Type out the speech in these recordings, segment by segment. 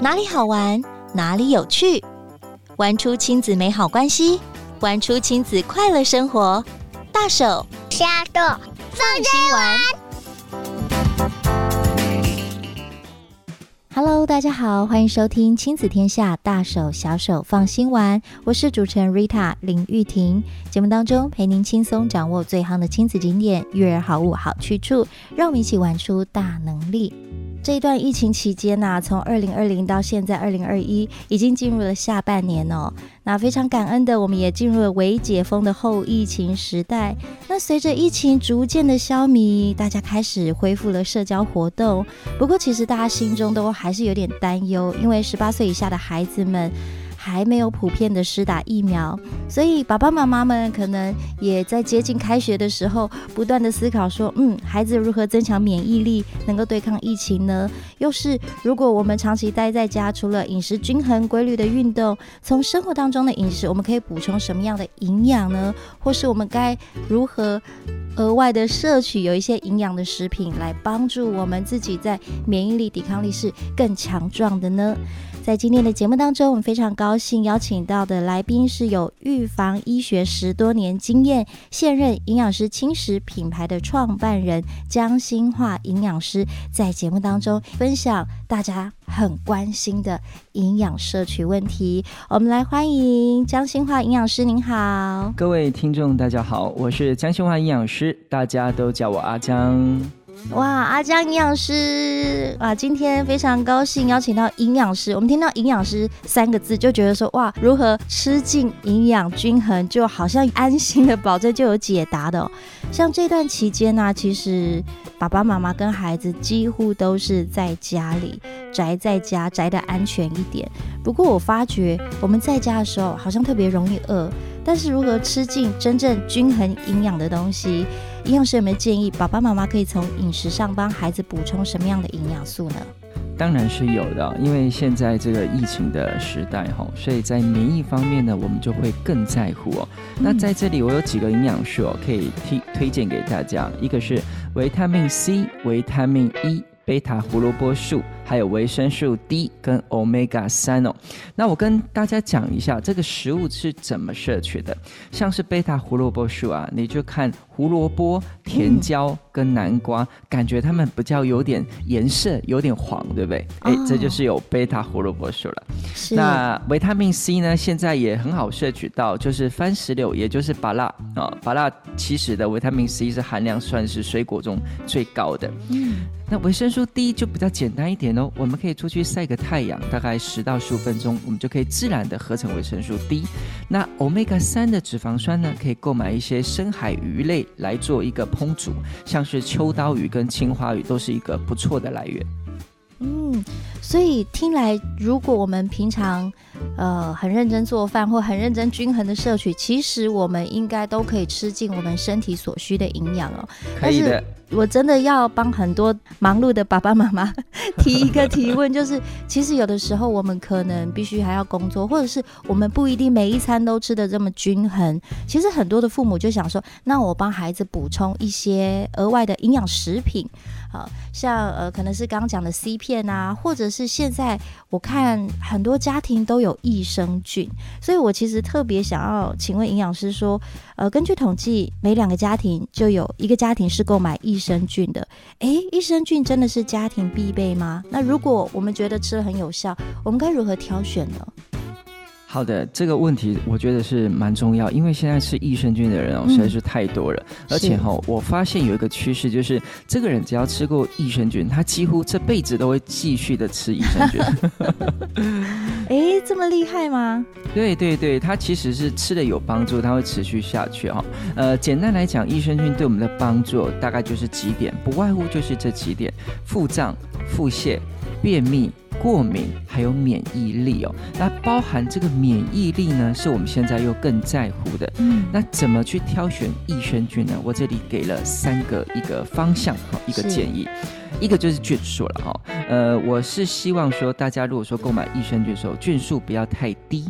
哪里好玩，哪里有趣，玩出亲子美好关系，玩出亲子快乐生活。大手小手放心玩。Hello，大家好，欢迎收听亲子天下大手小手放心玩。我是主持人 Rita 林玉婷。节目当中陪您轻松掌握最夯的亲子景点、育儿好物、好去处，让我们一起玩出大能力。这一段疫情期间呐、从二零二零到现在二零二一，已经进入了下半年哦。那非常感恩的，我们也进入了微解封的后疫情时代。那随着疫情逐渐的消弭，大家开始恢复了社交活动。不过，其实大家心中都还是有点担忧，因为十八岁以下的孩子们。还没有普遍的施打疫苗，所以爸爸妈妈们可能也在接近开学的时候，不断的思考说，嗯，孩子如何增强免疫力，能够对抗疫情呢？又是如果我们长期待在家，除了饮食均衡、规律的运动，从生活当中的饮食，我们可以补充什么样的营养呢？或是我们该如何额外的摄取有一些营养的食品，来帮助我们自己在免疫力、抵抗力是更强壮的呢？在今天的节目当中，我们非常高兴邀请到的来宾是有预防医学十多年经验、现任营养师轻食品牌的创办人江欣樺营养师，在节目当中分享大家很关心的营养摄取问题。我们来欢迎江欣樺营养师，您好。各位听众，大家好，我是江欣樺营养师，大家都叫我阿江。哇，阿江营养师，哇，今天非常高兴邀请到营养师。我们听到营养师三个字，就觉得说，哇，如何吃进营养均衡，就好像安心的保证就有解答的。像这段期间呢，其实爸爸妈妈跟孩子几乎都是在家里宅在家，宅得安全一点。不过我发觉我们在家的时候，好像特别容易饿。但是如何吃进真正均衡营养的东西？营养师有没有建议爸爸妈妈可以从饮食上帮孩子补充什么样的营养素呢？当然是有的，因为现在这个疫情的时代哈，所以在免疫方面呢，我们就会更在乎哦。那在这里我有几个营养素哦，可以推推荐给大家，一个是维他命 C、维他命 E。贝塔胡萝卜素，还有维生素 D 跟 Omega 三哦。那我跟大家讲一下这个食物是怎么摄取的。像是贝塔胡萝卜素啊，你就看胡萝卜、甜椒跟南瓜，嗯、感觉它们比较有点颜色，有点黄，对不对？哎、哦，这就是有贝塔胡萝卜素了。是。那维他命 C 呢，现在也很好摄取到，就是番石榴，也就是芭乐啊，芭乐其实的维他命 C 是含量算是水果中最高的。嗯。那维生素 D 就比较简单一点我们可以出去晒个太阳，大概十到十五分钟，我们就可以自然的合成维生素 D。那 Omega 三的脂肪酸呢，可以购买一些深海鱼类来做一个烹煮，像是秋刀鱼跟青花鱼都是一个不错的来源。嗯，所以听来，如果我们平常呃很认真做饭或很认真均衡的摄取，其实我们应该都可以吃进我们身体所需的营养哦。可以的。我真的要帮很多忙碌的爸爸妈妈提一个提问，就是其实有的时候我们可能必须还要工作，或者是我们不一定每一餐都吃的这么均衡。其实很多的父母就想说，那我帮孩子补充一些额外的营养食品，好像呃可能是刚刚讲的 C 片啊，或者是是现在我看很多家庭都有益生菌，所以我其实特别想要请问营养师说，呃，根据统计，每两个家庭就有一个家庭是购买益。生菌的，诶，益生菌真的是家庭必备吗？那如果我们觉得吃了很有效，我们该如何挑选呢？好的，这个问题我觉得是蛮重要，因为现在吃益生菌的人哦实在是太多了，嗯、而且哈、哦，我发现有一个趋势，就是这个人只要吃过益生菌，他几乎这辈子都会继续的吃益生菌。哎，这么厉害吗？对对对，他其实是吃的有帮助，他会持续下去哈、哦。呃，简单来讲，益生菌对我们的帮助大概就是几点，不外乎就是这几点：腹胀、腹泻、便秘。过敏还有免疫力哦，那包含这个免疫力呢，是我们现在又更在乎的。嗯，那怎么去挑选益生菌呢？我这里给了三个一个方向哈，一个建议，一个就是菌数了哈。呃，我是希望说大家如果说购买益生菌的时候，菌数不要太低。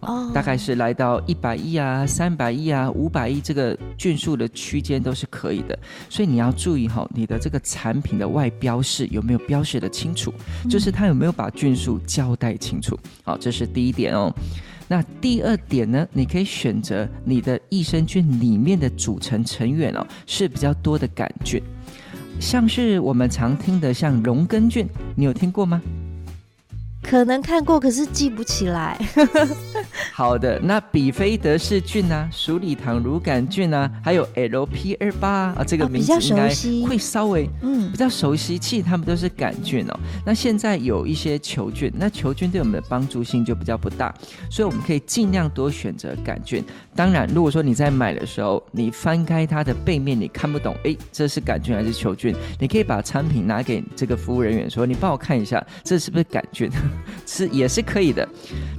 哦，大概是来到一百亿啊、三百亿啊、五百亿这个菌数的区间都是可以的。所以你要注意哈，你的这个产品的外标示有没有标示的清楚，就是它有没有把菌数交代清楚。好，这是第一点哦。那第二点呢，你可以选择你的益生菌里面的组成成员哦，是比较多的杆菌，像是我们常听的像荣根菌，你有听过吗？可能看过，可是记不起来。好的，那比菲德氏菌啊，鼠李糖乳杆菌啊，还有 LP 二八啊，这个名字应该会稍微嗯比较熟悉，其实它们都是杆菌哦。那现在有一些球菌，那球菌对我们的帮助性就比较不大，所以我们可以尽量多选择杆菌。当然，如果说你在买的时候，你翻开它的背面，你看不懂，哎，这是杆菌还是球菌？你可以把产品拿给这个服务人员说，你帮我看一下，这是不是杆菌？是也是可以的。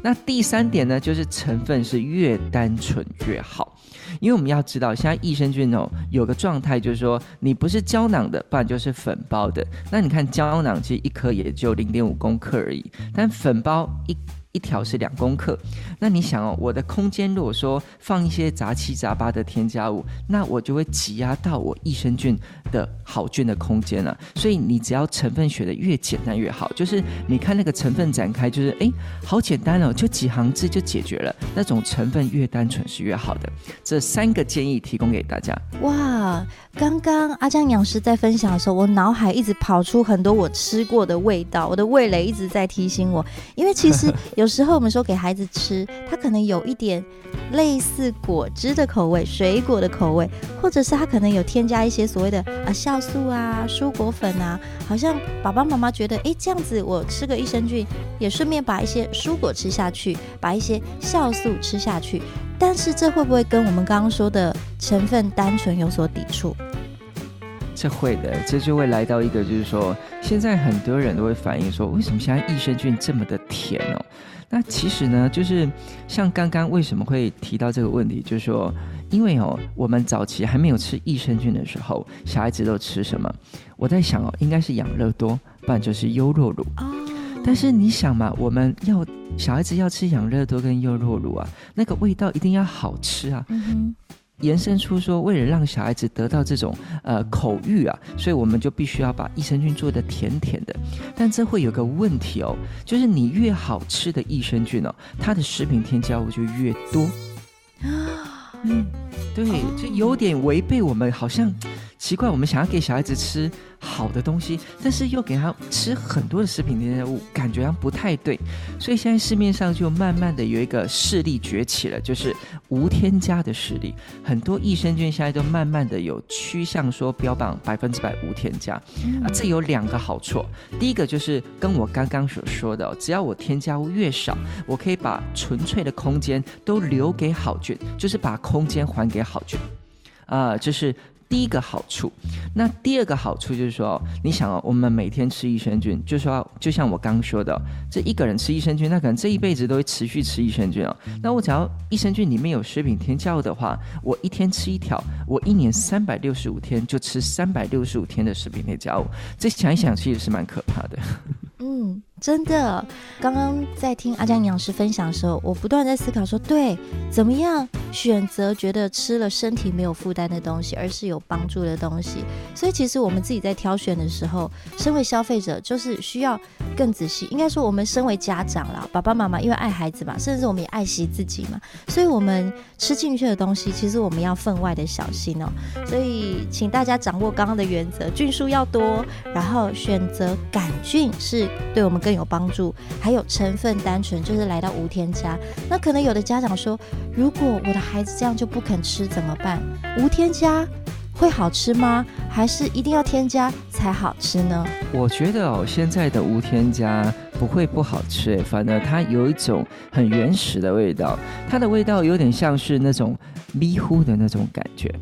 那第三点呢，就是成分是越单纯越好，因为我们要知道，现在益生菌哦有个状态，就是说你不是胶囊的，不然就是粉包的。那你看胶囊其实一颗也就零点五公克而已，但粉包一。一条是两公克，那你想哦，我的空间如果说放一些杂七杂八的添加物，那我就会挤压到我益生菌的好菌的空间了。所以你只要成分选的越简单越好，就是你看那个成分展开，就是哎，好简单哦，就几行字就解决了。那种成分越单纯是越好的。这三个建议提供给大家。哇，刚刚阿江营养师在分享的时候，我脑海一直跑出很多我吃过的味道，我的味蕾一直在提醒我，因为其实。有时候我们说给孩子吃，他可能有一点类似果汁的口味、水果的口味，或者是他可能有添加一些所谓的啊酵素啊、蔬果粉啊，好像爸爸妈妈觉得，哎，这样子我吃个益生菌，也顺便把一些蔬果吃下去，把一些酵素吃下去，但是这会不会跟我们刚刚说的成分单纯有所抵触？这会的，这就会来到一个，就是说，现在很多人都会反映说，为什么现在益生菌这么的甜哦？那其实呢，就是像刚刚为什么会提到这个问题，就是说，因为哦，我们早期还没有吃益生菌的时候，小孩子都吃什么？我在想哦，应该是养乐多，不然就是优酪乳。哦。但是你想嘛，我们要小孩子要吃养乐多跟优酪乳啊，那个味道一定要好吃啊。嗯。延伸出说，为了让小孩子得到这种呃口欲啊，所以我们就必须要把益生菌做的甜甜的。但这会有个问题哦，就是你越好吃的益生菌哦，它的食品添加物就越多。啊，嗯，对，就有点违背我们好像。奇怪，我们想要给小孩子吃好的东西，但是又给他吃很多的食品添加物，感觉上不太对。所以现在市面上就慢慢的有一个势力崛起了，就是无添加的势力。很多益生菌现在都慢慢的有趋向说标榜百分之百无添加。啊，这有两个好处。第一个就是跟我刚刚所说的，只要我添加物越少，我可以把纯粹的空间都留给好菌，就是把空空间还给好菌。啊，就是。第一个好处，那第二个好处就是说，你想哦，我们每天吃益生菌，就是说，就像我刚说的，这一个人吃益生菌，那可能这一辈子都会持续吃益生菌哦。那我只要益生菌里面有食品添加物的话，我一天吃一条，我一年三百六十五天就吃三百六十五天的食品添加物，这想一想其实是蛮可怕的。嗯。真的，刚刚在听阿江营养师分享的时候，我不断在思考说，对，怎么样选择觉得吃了身体没有负担的东西，而是有帮助的东西。所以其实我们自己在挑选的时候，身为消费者就是需要更仔细。应该说，我们身为家长啦，爸爸妈妈因为爱孩子嘛，甚至我们也爱惜自己嘛，所以我们吃进去的东西，其实我们要分外的小心哦。所以请大家掌握刚刚的原则，菌数要多，然后选择杆菌是对我们更更有帮助，还有成分单纯，就是来到无添加。那可能有的家长说，如果我的孩子这样就不肯吃怎么办？无添加会好吃吗？还是一定要添加才好吃呢？我觉得哦，现在的无添加不会不好吃，反而它有一种很原始的味道，它的味道有点像是那种迷糊的那种感觉。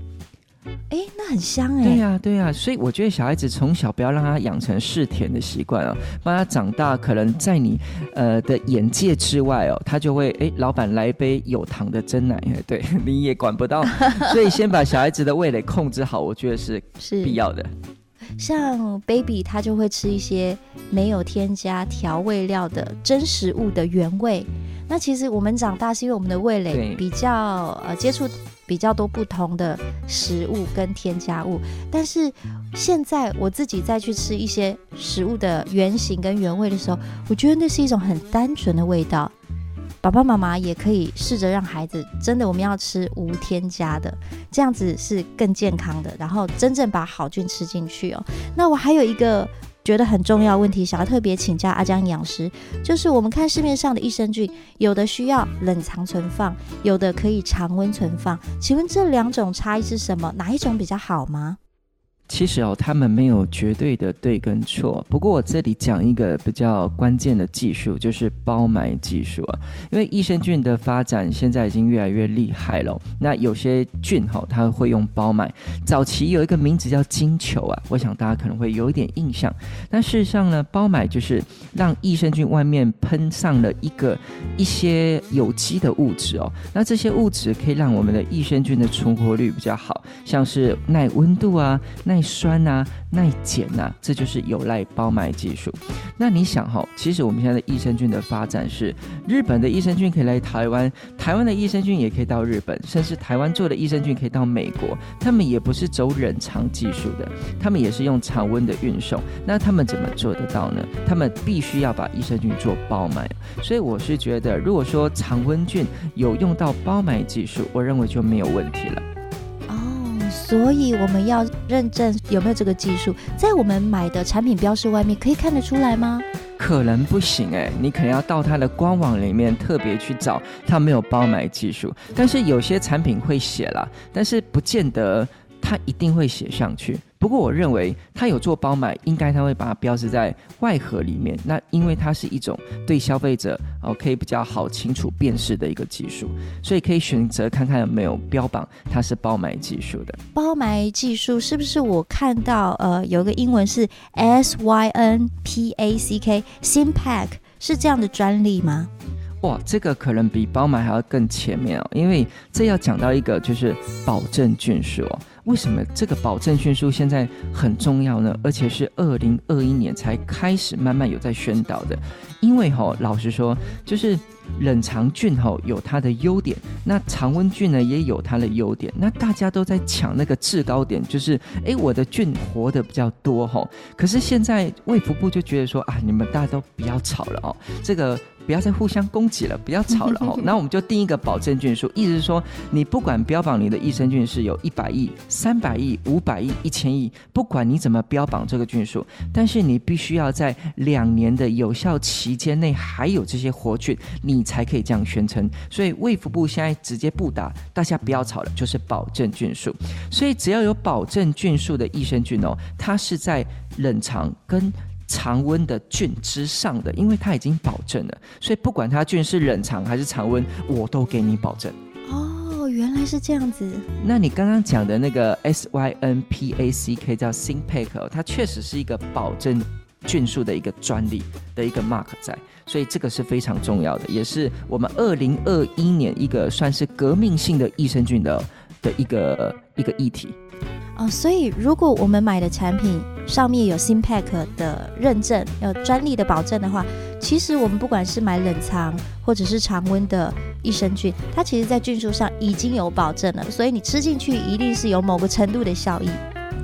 很香哎！对呀、啊，对呀、啊，所以我觉得小孩子从小不要让他养成嗜甜的习惯哦，帮他长大，可能在你呃的眼界之外哦，他就会哎，老板来一杯有糖的真奶，对，你也管不到，所以先把小孩子的味蕾控制好，我觉得是是必要的。像 baby 他就会吃一些没有添加调味料的真食物的原味。那其实我们长大是因为我们的味蕾比较呃接触比较多不同的食物跟添加物，但是现在我自己再去吃一些食物的原型跟原味的时候，我觉得那是一种很单纯的味道。爸爸妈妈也可以试着让孩子真的，我们要吃无添加的，这样子是更健康的，然后真正把好菌吃进去哦。那我还有一个觉得很重要问题，想要特别请教阿江营养师，就是我们看市面上的益生菌，有的需要冷藏存放，有的可以常温存放，请问这两种差异是什么？哪一种比较好吗？其实哦，他们没有绝对的对跟错。不过我这里讲一个比较关键的技术，就是包埋技术啊。因为益生菌的发展现在已经越来越厉害了。那有些菌哈，它会用包埋。早期有一个名字叫金球啊，我想大家可能会有一点印象。但事实上呢，包埋就是让益生菌外面喷上了一个一些有机的物质哦。那这些物质可以让我们的益生菌的存活率比较好，像是耐温度啊，耐耐酸啊，耐碱啊，这就是有赖包埋技术。那你想哈，其实我们现在的益生菌的发展是，日本的益生菌可以来台湾，台湾的益生菌也可以到日本，甚至台湾做的益生菌可以到美国。他们也不是走冷藏技术的，他们也是用常温的运送。那他们怎么做得到呢？他们必须要把益生菌做包埋。所以我是觉得，如果说常温菌有用到包埋技术，我认为就没有问题了。所以我们要认证有没有这个技术，在我们买的产品标识外面可以看得出来吗？可能不行哎，你可能要到它的官网里面特别去找，它没有包买技术。但是有些产品会写啦，但是不见得它一定会写上去。不过我认为它有做包埋，应该它会把它标志在外盒里面。那因为它是一种对消费者哦可以比较好清楚辨识的一个技术，所以可以选择看看有没有标榜它是包埋技术的。包埋技术是不是我看到呃有个英文是 S Y N P A C K Synpack 是这样的专利吗？哇，这个可能比包埋还要更前面哦，因为这要讲到一个就是保证菌数哦。为什么这个保证菌数现在很重要呢？而且是二零二一年才开始慢慢有在宣导的。因为哈，老实说，就是冷藏菌哈有它的优点，那常温菌呢也有它的优点。那大家都在抢那个制高点，就是哎，我的菌活得比较多哈。可是现在卫福部就觉得说啊，你们大家都不要吵了哦，这个。不要再互相攻击了，不要吵了 哦。那我们就定一个保证菌数，意思是说，你不管标榜你的益生菌是有一百亿、三百亿、五百亿、一千亿，不管你怎么标榜这个菌数，但是你必须要在两年的有效期间内还有这些活菌，你才可以这样宣称。所以卫福部现在直接不打，大家不要吵了，就是保证菌数。所以只要有保证菌数的益生菌哦，它是在冷藏跟。常温的菌之上的，因为它已经保证了，所以不管它菌是冷藏还是常温，我都给你保证。哦，原来是这样子。那你刚刚讲的那个 S Y N P A C K 叫 Synpack，它确实是一个保证菌数的一个专利的一个 mark 在，所以这个是非常重要的，也是我们二零二一年一个算是革命性的益生菌的的一个一个议题。哦，所以如果我们买的产品上面有 Simpack 的认证，有专利的保证的话，其实我们不管是买冷藏或者是常温的益生菌，它其实在菌数上已经有保证了，所以你吃进去一定是有某个程度的效益。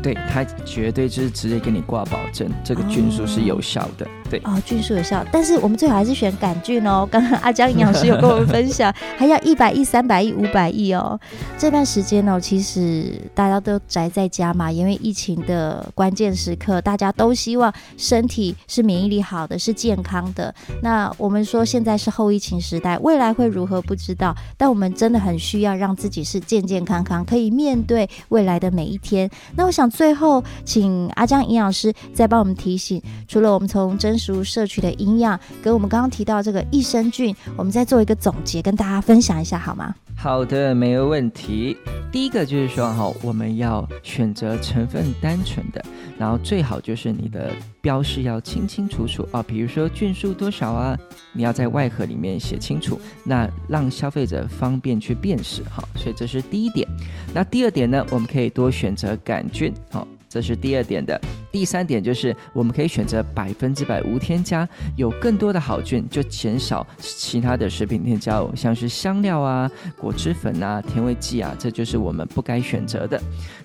对，他绝对就是直接给你挂保证，这个菌素是有效的。哦对哦，菌素有效，但是我们最好还是选杆菌哦。刚刚阿江营养师有跟我们分享，还要一百亿、三百亿、五百亿哦。这段时间呢，其实大家都宅在家嘛，因为疫情的关键时刻，大家都希望身体是免疫力好的，是健康的。那我们说现在是后疫情时代，未来会如何不知道，但我们真的很需要让自己是健健康康，可以面对未来的每一天。那我想最后请阿江营养师再帮我们提醒，除了我们从真食物摄取的营养，跟我们刚刚提到这个益生菌，我们再做一个总结，跟大家分享一下好吗？好的，没有问题。第一个就是说哈，我们要选择成分单纯的，然后最好就是你的标示要清清楚楚啊，比如说菌数多少啊，你要在外盒里面写清楚，那让消费者方便去辨识哈。所以这是第一点。那第二点呢，我们可以多选择杆菌，哈，这是第二点的。第三点就是我们可以选择百分之百无添加，有更多的好菌，就减少其他的食品添加物，像是香料啊、果汁粉啊、甜味剂啊，这就是我们不该选择的。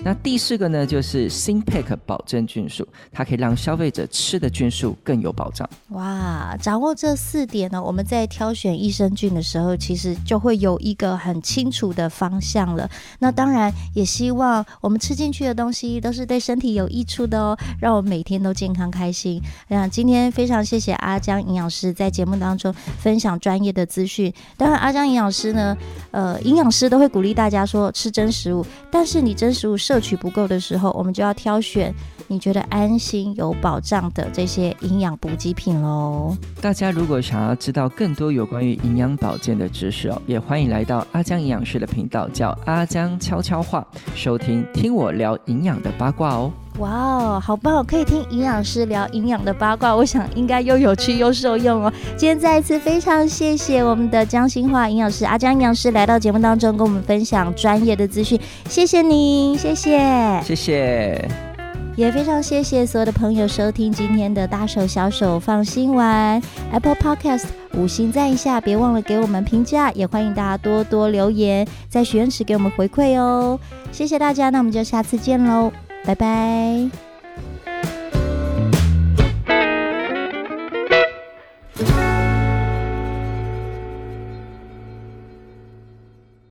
那第四个呢，就是 Zinc 保证菌数，它可以让消费者吃的菌数更有保障。哇，掌握这四点呢，我们在挑选益生菌的时候，其实就会有一个很清楚的方向了。那当然也希望我们吃进去的东西都是对身体有益处的哦，让我每天都健康开心。那今天非常谢谢阿江营养师在节目当中分享专业的资讯。当然，阿江营养师呢，呃，营养师都会鼓励大家说吃真食物，但是你真食物摄取不够的时候，我们就要挑选你觉得安心有保障的这些营养补给品喽。大家如果想要知道更多有关于营养保健的知识哦，也欢迎来到阿江营养师的频道，叫阿江悄悄话，收听听我聊营养的八卦哦。哇哦，好棒！可以听营养师聊营养的八卦，我想应该又有趣又受用哦。今天再一次非常谢谢我们的江新华营养师阿江营养师来到节目当中，跟我们分享专业的资讯。谢谢您，谢谢，谢谢，也非常谢谢所有的朋友收听今天的大手小手放心玩 Apple Podcast 五星赞一下，别忘了给我们评价，也欢迎大家多多留言，在许愿池给我们回馈哦。谢谢大家，那我们就下次见喽。拜拜。